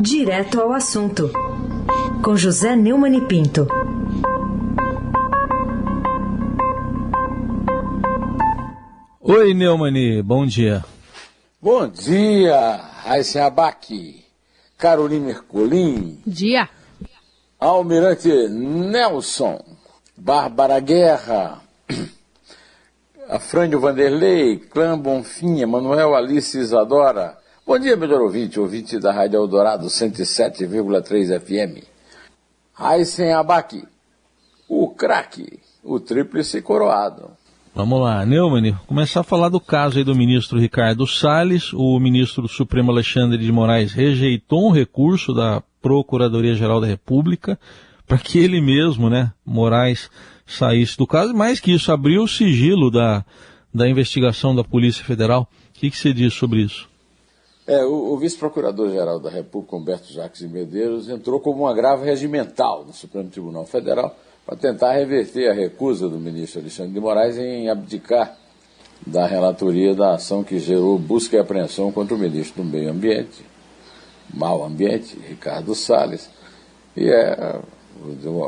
Direto ao assunto, com José Neumann e Pinto. Oi, Neumani, bom dia. Bom dia, Raíssa Abac, Carolina Ercolim. Dia. Almirante Nelson, Bárbara Guerra, Afrânio Vanderlei, Clã Bonfim, Manuel Alice Isadora. Bom dia, melhor ouvinte, ouvinte da Rádio Eldorado 107,3 FM. Raíssen Abac, o craque, o tríplice coroado. Vamos lá, Neumann, começar a falar do caso aí do ministro Ricardo Salles. O ministro do Supremo Alexandre de Moraes rejeitou um recurso da Procuradoria-Geral da República para que ele mesmo, né, Moraes, saísse do caso. Mais que isso, abriu o sigilo da, da investigação da Polícia Federal. O que, que você diz sobre isso? É, o, o vice-procurador-geral da República, Humberto Jacques de Medeiros, entrou como um agravo regimental no Supremo Tribunal Federal para tentar reverter a recusa do ministro Alexandre de Moraes em abdicar da relatoria da ação que gerou busca e apreensão contra o ministro do Meio Ambiente, Mal Ambiente, Ricardo Salles, e é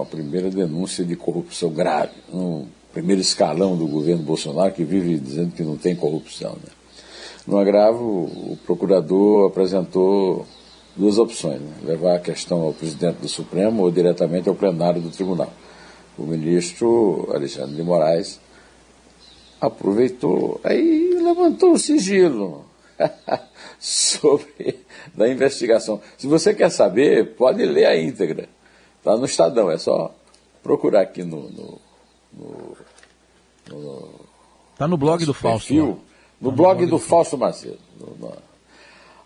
a primeira denúncia de corrupção grave, no primeiro escalão do governo Bolsonaro, que vive dizendo que não tem corrupção. Né? No agravo, o procurador apresentou duas opções: né? levar a questão ao presidente do Supremo ou diretamente ao plenário do tribunal. O ministro Alexandre de Moraes aproveitou, aí levantou o sigilo sobre da investigação. Se você quer saber, pode ler a íntegra. Está no Estadão, é só procurar aqui no. no, no, Está no blog do Fausto. Perfil, no, blog, do Fausto Macedo.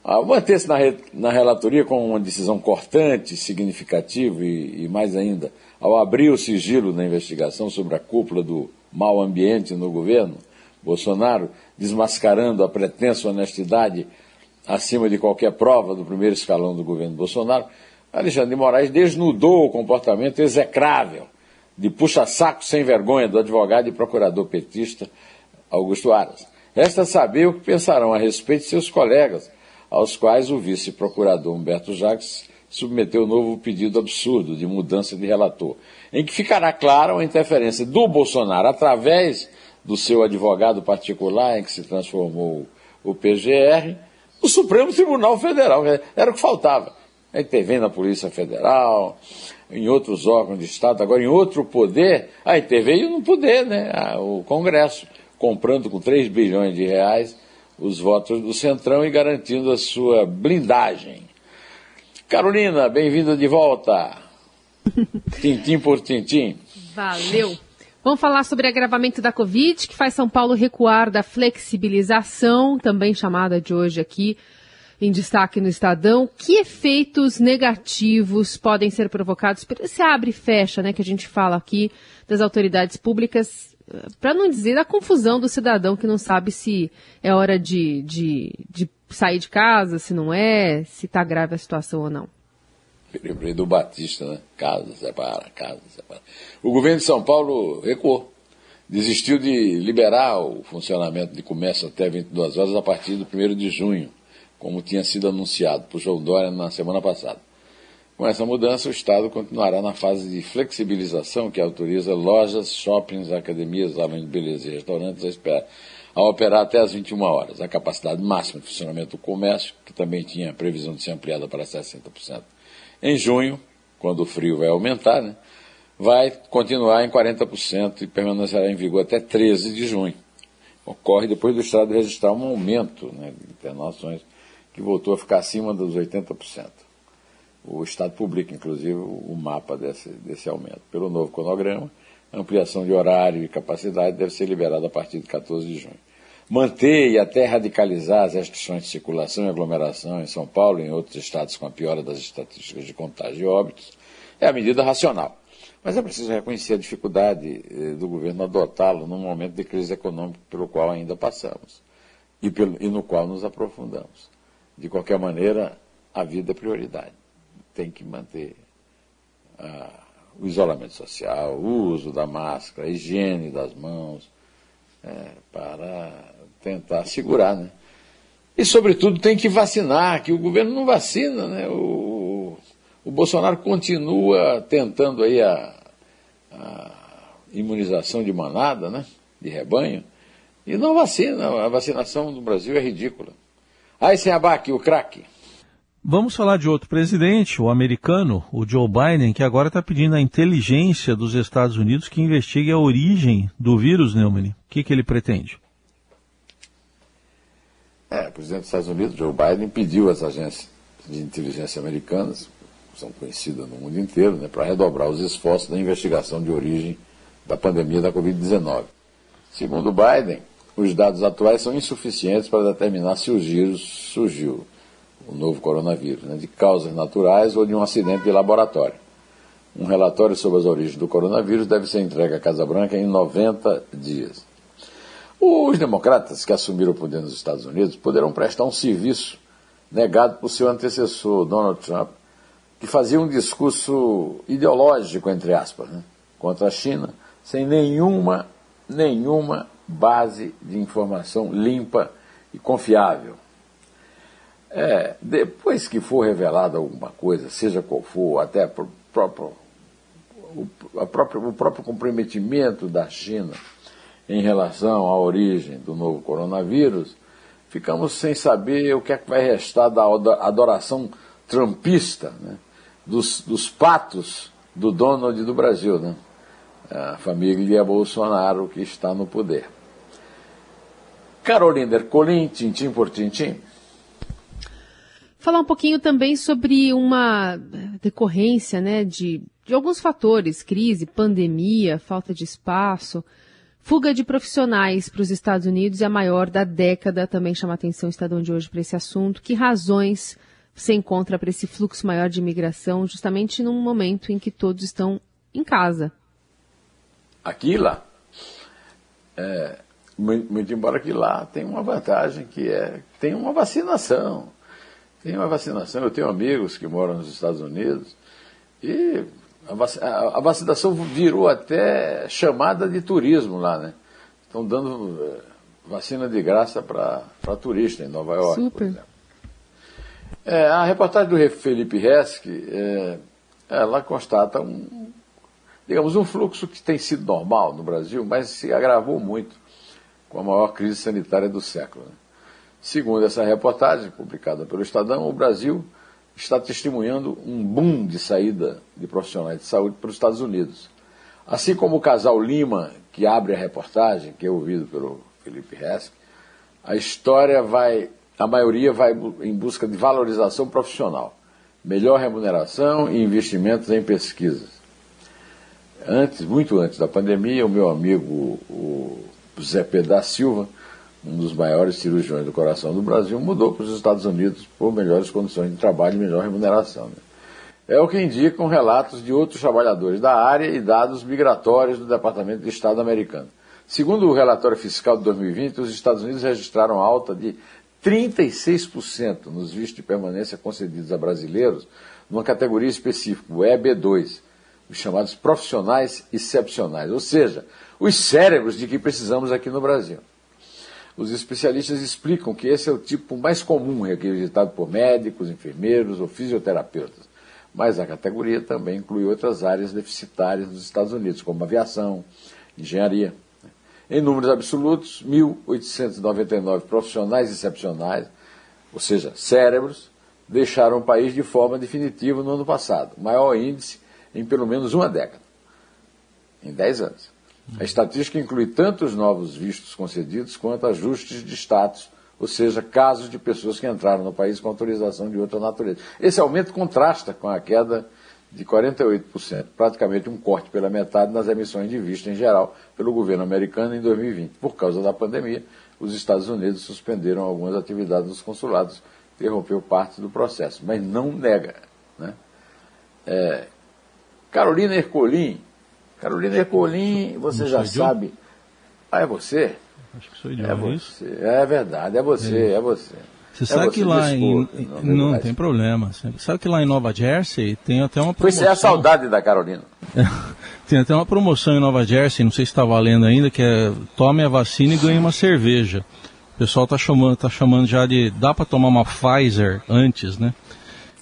Ah, Manter-se na, re, na relatoria com uma decisão cortante, significativa e, e, mais ainda, ao abrir o sigilo na investigação sobre a cúpula do mau ambiente no governo, Bolsonaro, desmascarando a pretensa honestidade acima de qualquer prova do primeiro escalão do governo Bolsonaro, Alexandre de Moraes desnudou o comportamento execrável de puxa-saco sem vergonha do advogado e procurador petista Augusto Aras. Resta saber o que pensarão a respeito de seus colegas, aos quais o vice-procurador Humberto Jacques submeteu um novo pedido absurdo de mudança de relator, em que ficará clara a interferência do Bolsonaro através do seu advogado particular, em que se transformou o PGR, o Supremo Tribunal Federal. Era o que faltava a intervém na Polícia Federal, em outros órgãos de Estado, agora em outro poder, aí interveio no poder, né? O Congresso, comprando com 3 bilhões de reais os votos do Centrão e garantindo a sua blindagem. Carolina, bem-vinda de volta. tintim por tintim. Valeu. Vamos falar sobre agravamento da Covid, que faz São Paulo recuar da flexibilização, também chamada de hoje aqui, em destaque no Estadão. Que efeitos negativos podem ser provocados por esse abre e fecha, né, que a gente fala aqui das autoridades públicas, para não dizer a confusão do cidadão que não sabe se é hora de, de, de sair de casa, se não é, se está grave a situação ou não. Lembrei do Batista, né? Casa, separa, casa, separa. O governo de São Paulo recuou. Desistiu de liberar o funcionamento de comércio até 22 horas a partir do 1 de junho como tinha sido anunciado por João Dória na semana passada. Com essa mudança, o Estado continuará na fase de flexibilização que autoriza lojas, shoppings, academias, salões de beleza e restaurantes a, operar até às 21 horas. A capacidade máxima de funcionamento do comércio, que também tinha previsão de ser ampliada para 60%. Em junho, quando o frio vai aumentar, né, vai continuar em 40% e permanecerá em vigor até 13 de junho. Ocorre depois do Estado registrar um aumento né, de internações que voltou a ficar acima dos 80%. O Estado publica, inclusive, o mapa desse, desse aumento. Pelo novo cronograma, a ampliação de horário e capacidade deve ser liberada a partir de 14 de junho. Manter e até radicalizar as restrições de circulação e aglomeração em São Paulo e em outros estados com a piora das estatísticas de contágio e óbitos é a medida racional. Mas é preciso reconhecer a dificuldade eh, do governo adotá-lo num momento de crise econômica pelo qual ainda passamos e, pelo, e no qual nos aprofundamos. De qualquer maneira, a vida é prioridade. Tem que manter ah, o isolamento social, o uso da máscara, a higiene das mãos, é, para tentar segurar, né? E, sobretudo, tem que vacinar, que o governo não vacina, né? O, O Bolsonaro continua tentando aí a, a imunização de manada, né? De rebanho. E não vacina. A vacinação no Brasil é ridícula. Aí sem abaque, o craque. Vamos falar de outro presidente, o americano, o Joe Biden, que agora está pedindo a inteligência dos Estados Unidos que investigue a origem do vírus, Neumann. O que, que ele pretende? É, o presidente dos Estados Unidos, Joe Biden, pediu às agências de inteligência americanas, que são conhecidas no mundo inteiro, né, para redobrar os esforços da investigação de origem da pandemia da Covid-19. Segundo Biden, os dados atuais são insuficientes para determinar se o vírus surgiu, o novo coronavírus, né, de causas naturais ou de um acidente de laboratório. Um relatório sobre as origens do coronavírus deve ser entregue à Casa Branca em 90 dias. Os democratas que assumiram o poder nos Estados Unidos poderão prestar um serviço negado por seu antecessor, Donald Trump, que fazia um discurso ideológico, entre aspas, né, contra a China, sem nenhuma, nenhuma base de informação limpa e confiável. É, depois que for revelada alguma coisa, seja qual for, até o o, próprio, o próprio comprometimento da China em relação à origem do novo coronavírus, ficamos sem saber o que é que vai restar da adoração trumpista, né? dos, dos patos do Donald do Brasil, né? a família Bolsonaro que está no poder. Carolina Ercolim, tintim por tintim. Falar um pouquinho também sobre uma decorrência né, de, de alguns fatores, crise, pandemia, falta de espaço. Fuga de profissionais para os Estados Unidos é a maior da década, também chama atenção o Estadão de hoje para esse assunto. Que razões você encontra para esse fluxo maior de imigração, justamente num momento em que todos estão em casa? Aqui lá. É, muito embora que lá tem uma vantagem que é tem uma vacinação. Tem uma vacinação. Eu tenho amigos que moram nos Estados Unidos e a, vacinação virou até chamada de turismo lá, né? Estão dando eh, vacina de graça para turista em Nova York, Super. por exemplo. É, a reportagem do Felipe Resque, é, ela constata um, digamos, um fluxo que tem sido normal no Brasil, mas se agravou muito com a maior crise sanitária do século. Né? Segundo essa reportagem, publicada pelo Estadão, o Brasil está testemunhando um boom de saída de profissionais de saúde para os Estados Unidos. Assim como o casal Lima, que abre a reportagem, que é ouvido pelo Felipe Hess, a história vai, a maioria vai em busca de valorização profissional, melhor remuneração e investimentos em pesquisas. Antes, muito antes da pandemia, o meu amigo o Zé Pedro da Silva, um dos maiores cirurgiões do coração do Brasil, mudou para os Estados Unidos por melhores condições de trabalho e melhor remuneração. Né? É o que indicam relatos de outros trabalhadores da área e dados migratórios do Departamento de Estado americano. Segundo o relatório fiscal de 2020, os Estados Unidos registraram alta de 36% nos vistos de permanência concedidos a brasileiros numa categoria específica, o EB2, os chamados profissionais excepcionais, ou seja, os cérebros de que precisamos aqui no Brasil. Os especialistas explicam que esse é o tipo mais comum requisitado por médicos, enfermeiros ou fisioterapeutas. Mas a categoria também inclui outras áreas deficitárias nos Estados Unidos, como aviação, engenharia. Em números absolutos, 1.899 profissionais excepcionais, ou seja, cérebros, deixaram o país de forma definitiva no ano passado, maior índice em pelo menos uma década, em 10 anos. A estatística inclui tanto os novos vistos concedidos quanto ajustes de status, ou seja, casos de pessoas que entraram no país com autorização de outra natureza. Esse aumento contrasta com a queda de 48%, praticamente um corte pela metade nas emissões de visto em geral pelo governo americano em 2020. Por causa da pandemia, os Estados Unidos suspenderam algumas atividades dos consulados, interrompeu parte do processo, mas não nega. Né? É, Carolina Ercolim, Carolina Ercolim, você já sabe. Ah, é você? Acho que sou eu, é, é você. É verdade, é você, é, é você. Você sabe é que lá desculpa, em. Não, não tem problema. Sabe que lá em Nova Jersey tem até uma promoção. Foi a saudade da Carolina. tem até uma promoção em Nova Jersey, não sei se está valendo ainda, que é tome a vacina e ganhe uma cerveja. O pessoal está chamando, tá chamando já de. dá para tomar uma Pfizer antes, né?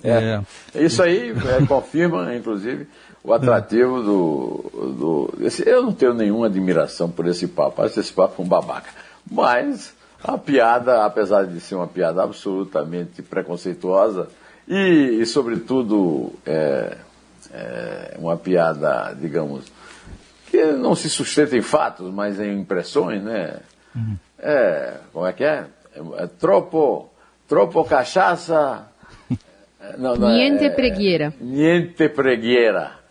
É. é. Isso aí é, confirma, inclusive, o atrativo do. do esse, eu não tenho nenhuma admiração por esse papo. Acho esse papo um babaca. Mas a piada, apesar de ser uma piada absolutamente preconceituosa e, e sobretudo, é, é uma piada, digamos, que não se sustenta em fatos, mas em impressões, né? Uhum. É, como é que é? é, é tropo, tropo cachaça. Não, não, niente é, pregueira. Niente pregueira.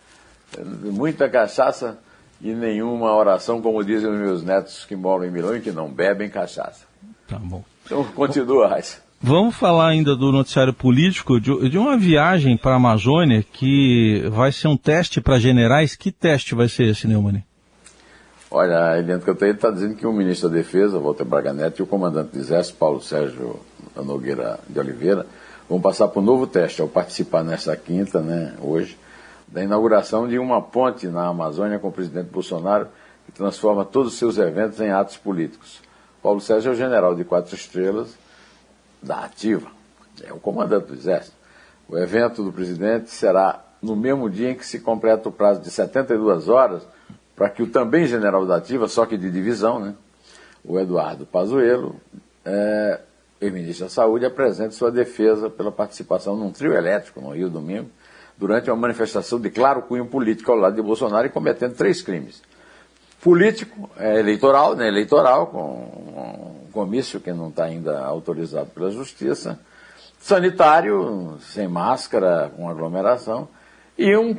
Muita cachaça e nenhuma oração, como dizem os meus netos que moram em Milão e que não bebem cachaça. Tá bom. Então continua, Raíssa. Vamos falar ainda do noticiário político, de, de uma viagem para a Amazônia que vai ser um teste para generais. Que teste vai ser esse, Neumann? Olha, a Eliane Cantanhede está dizendo que o ministro da Defesa, Walter Braga Neto, e o comandante do Exército, Paulo Sérgio Nogueira de Oliveira, vão passar por um novo teste ao participar nesta quinta, né, hoje, da inauguração de uma ponte na Amazônia com o presidente Bolsonaro, que transforma todos os seus eventos em atos políticos. Paulo Sérgio é o general de quatro estrelas da Ativa, é o comandante do Exército. O evento do presidente será no mesmo dia em que se completa o prazo de 72 horas para que o também general da Ativa, só que de divisão, né, o Eduardo Pazuello, é, ex-ministro da Saúde, apresente sua defesa pela participação num trio elétrico no Rio Domingo, durante uma manifestação de claro cunho político ao lado de Bolsonaro e cometendo três crimes. Político, é, eleitoral, né, eleitoral, com um comício que não está ainda autorizado pela Justiça, sanitário, sem máscara, com aglomeração, e um,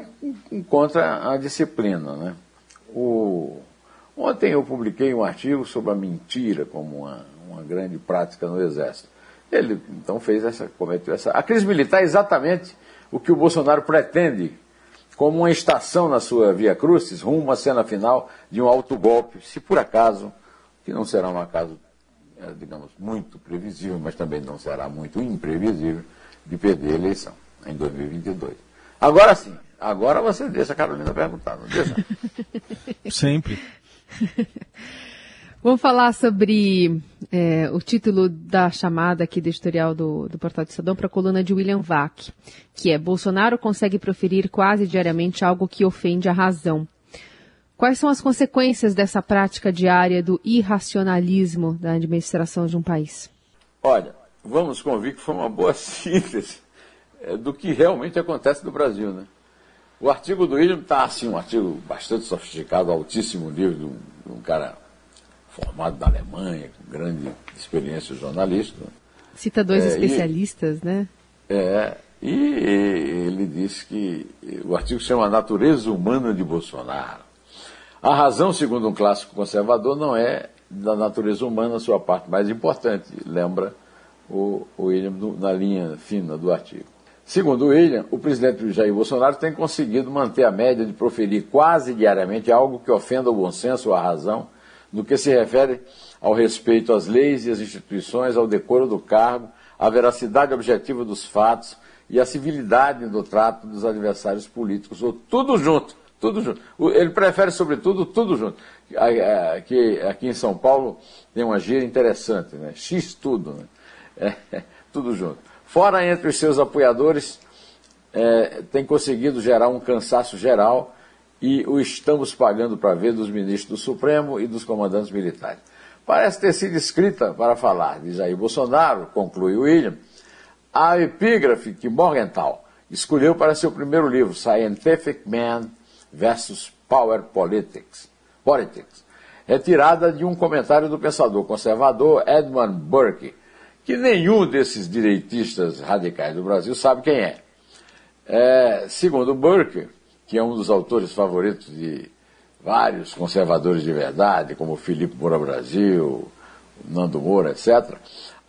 um contra a disciplina. Né? O... Ontem eu publiquei um artigo sobre a mentira como uma, uma grande prática no Exército. Ele então fez essa, cometeu essa. A crise militar é exatamente o que o Bolsonaro pretende como uma estação na sua via crucis, rumo à cena final de um autogolpe, se por acaso, que não será um acaso, é, digamos, muito previsível, mas também não será muito imprevisível, de perder a eleição em 2022. Agora sim, agora você deixa a Carolina perguntar, não deixa? Sempre. Vamos falar sobre é, o título da chamada aqui do editorial do, do Portal do Estadão para a coluna de William Vac, que é Bolsonaro consegue proferir quase diariamente algo que ofende a razão. Quais são as consequências dessa prática diária do irracionalismo da administração de um país? Olha, vamos convir que foi uma boa síntese é, do que realmente acontece no Brasil, né? O artigo do William está assim, um artigo bastante sofisticado, altíssimo nível, de um, de um cara formado na Alemanha, com grande experiência jornalística. Cita dois é, especialistas, e, né? É, e ele disse que o artigo chama Natureza Humana de Bolsonaro. A razão, segundo um clássico conservador, não é da natureza humana a sua parte mais importante, lembra o, o William na linha fina do artigo. Segundo William, o presidente Jair Bolsonaro tem conseguido manter a média de proferir quase diariamente algo que ofenda o bom senso ou a razão, no que se refere ao respeito às leis e às instituições, ao decoro do cargo, à veracidade objetiva dos fatos e à civilidade do trato dos adversários políticos, ou tudo junto, tudo junto. Ele prefere, sobretudo, tudo junto. Aqui, aqui em São Paulo tem uma gíria interessante, né? X tudo, né? É, tudo junto. Fora entre os seus apoiadores, é, tem conseguido gerar um cansaço geral e o estamos pagando para ver dos ministros do Supremo e dos comandantes militares. Parece ter sido escrita para falar de Jair Bolsonaro, conclui William, a epígrafe que Morgenthau escolheu para seu primeiro livro, Scientific Man versus Power Politics, Politics, retirada de um comentário do pensador conservador Edmund Burke, que nenhum desses direitistas radicais do Brasil sabe quem é. é segundo Burke, que é um dos autores favoritos de vários conservadores de verdade, como Felipe Moura Brasil, Nando Moura, etc.,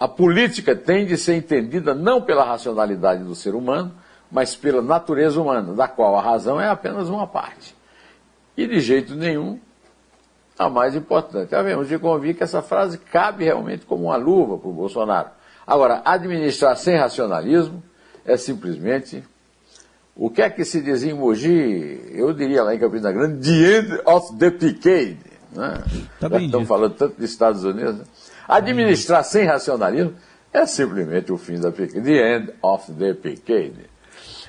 a política tem de ser entendida não pela racionalidade do ser humano, mas pela natureza humana, da qual a razão é apenas uma parte. E de jeito nenhum a mais importante. Havemos de convir que essa frase cabe realmente como uma luva para o Bolsonaro. Agora, administrar sem racionalismo é simplesmente o que é que se dizia em Mogi? Eu diria lá em Campina Grande, the end of the decade. Né? Tá Já estamos falando tanto dos Estados Unidos. Né? Administrar sem racionalismo é simplesmente o fim da decade. The end of the decade.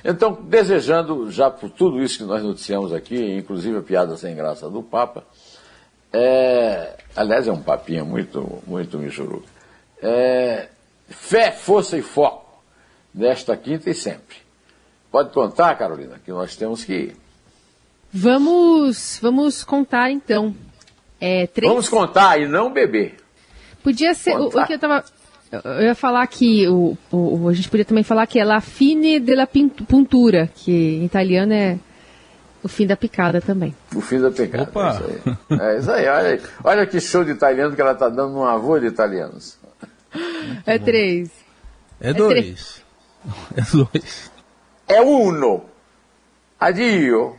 Então, desejando já por tudo isso que nós noticiamos aqui, inclusive a piada sem graça do Papa, é, aliás, é um papinho muito, muito michuruca, é, fé, força e foco nesta quinta e sempre. Pode contar, Carolina, que nós temos que ir. Vamos, vamos contar então. É, três... Vamos contar e não beber. Podia ser. O, o, que eu tava. Eu ia falar que o, o, a gente podia também falar que é la fine della puntura, que em italiano é o fim da picada também. O fim da picada. Opa. É isso aí. É isso aí. Olha, olha que show de italiano que ela está dando num avô de italianos. É três. É, é dois. É dois. è uno. Ad Dio